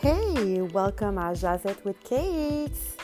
Hey, welcome à Jazette with Kate.